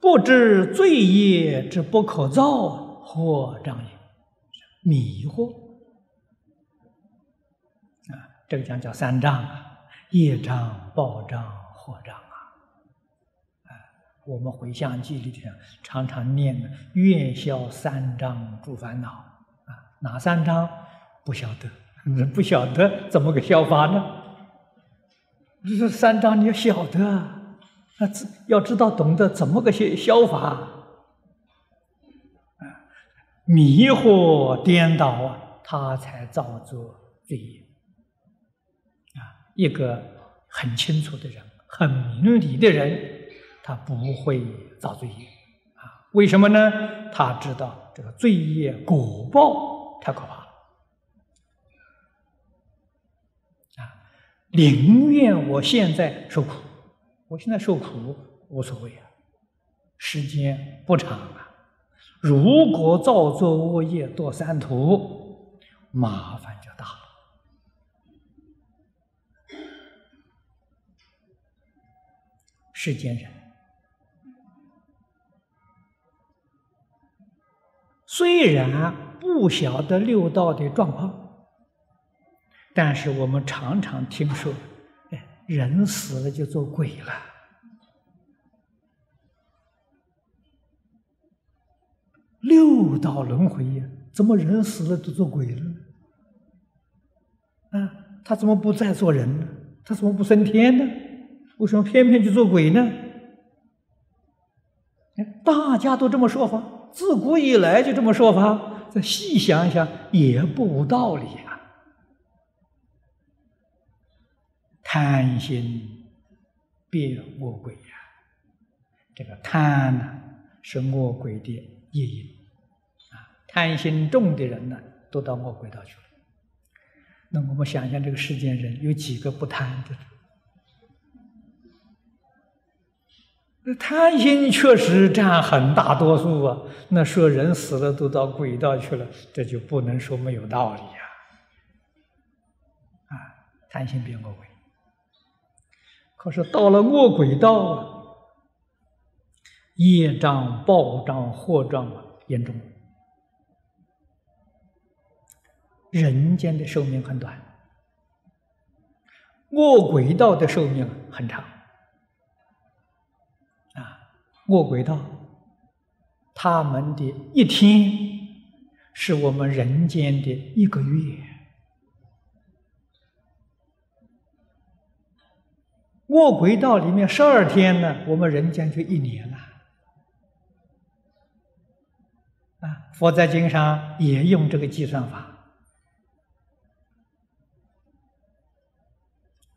不知罪业之不可造，或障也。迷惑啊，这个讲叫三障啊，业障、报障、惑障啊。我们回向记里头常常念的“愿消三障诸烦恼”啊，哪三障？不晓得，不晓得怎么个消法呢？这三障你要晓得。啊那知要知道懂得怎么个消消法啊？迷惑颠倒啊，他才造作罪业啊。一个很清楚的人，很明理的人，他不会造罪业啊。为什么呢？他知道这个罪业果报太可怕了啊！宁愿我现在受苦。我现在受苦无所谓啊，时间不长啊。如果造作恶业堕三途，麻烦就大了。世间人虽然不晓得六道的状况，但是我们常常听说。人死了就做鬼了，六道轮回呀，怎么人死了都做鬼了呢？啊，他怎么不再做人呢？他怎么不升天呢？为什么偏偏去做鬼呢？大家都这么说法，自古以来就这么说法，再细想一想也不无道理。贪心变恶鬼呀！这个贪呢，是恶鬼的业因啊。贪心重的人呢，都到恶鬼道去了。那我们想想，这个世间人有几个不贪的？那贪心确实占很大多数啊。那说人死了都到鬼道去了，这就不能说没有道理呀！啊，贪心变恶鬼。可是到了恶鬼道啊，业障、报障、祸障啊，严重。人间的寿命很短，恶鬼道的寿命很长。啊，恶鬼道，他们的一天是我们人间的一个月。卧轨道里面十二天呢，我们人间就一年了。啊，佛在经上也用这个计算法，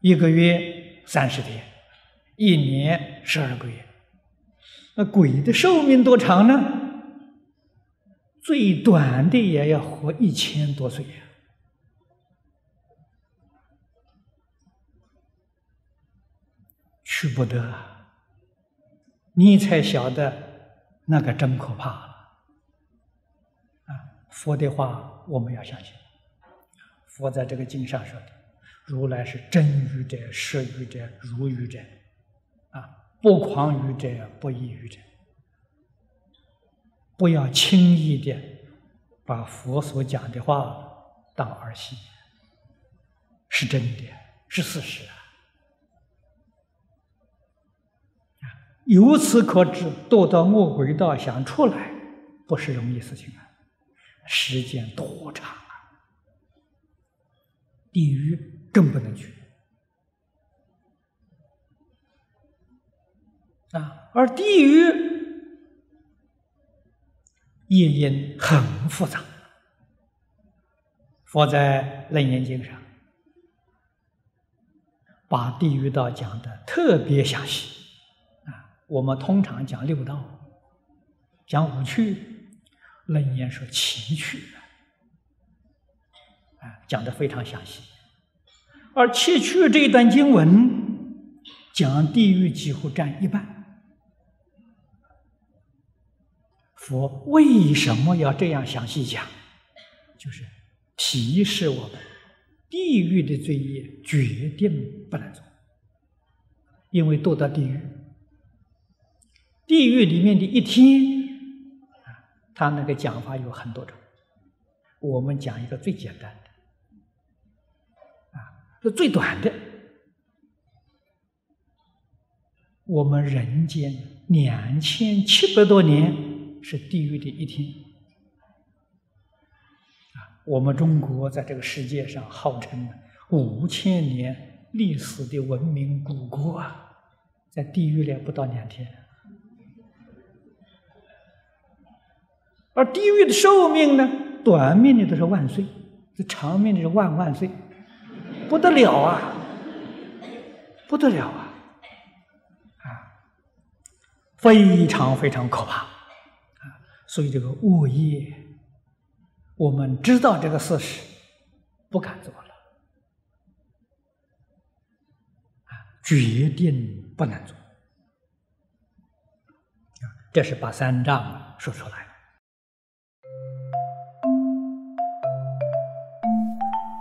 一个月三十天，一年十二个月。那鬼的寿命多长呢？最短的也要活一千多岁呀。去不得，你才晓得那个真可怕了。啊，佛的话我们要相信。佛在这个经上说的，如来是真语者、实语者、如语者，啊，不狂语者、不异语者。不要轻易的把佛所讲的话当儿戏，是真的，是事实啊。由此可知，堕到恶鬼道想出来，不是容易事情啊！时间多长啊！地狱更不能去啊！而地狱业因很复杂，佛在《楞严经》上把地狱道讲的特别详细。我们通常讲六道，讲五趣，楞严说七趣，啊，讲的非常详细。而七趣这一段经文，讲地狱几乎占一半。佛为什么要这样详细讲？就是提示我们，地狱的罪业决定不能做，因为堕到地狱。地狱里面的一天，啊他那个讲法有很多种，我们讲一个最简单的，啊，是最短的。我们人间两千七百多年是地狱的一天，啊，我们中国在这个世界上号称五千年历史的文明古国啊，在地狱里不到两天。而地狱的寿命呢，短命的都是万岁，这长命的是万万岁，不得了啊，不得了啊，啊，非常非常可怕啊！所以这个恶业，我们知道这个事实，不敢做了，啊，决定不能做，啊，这是把三藏说出来。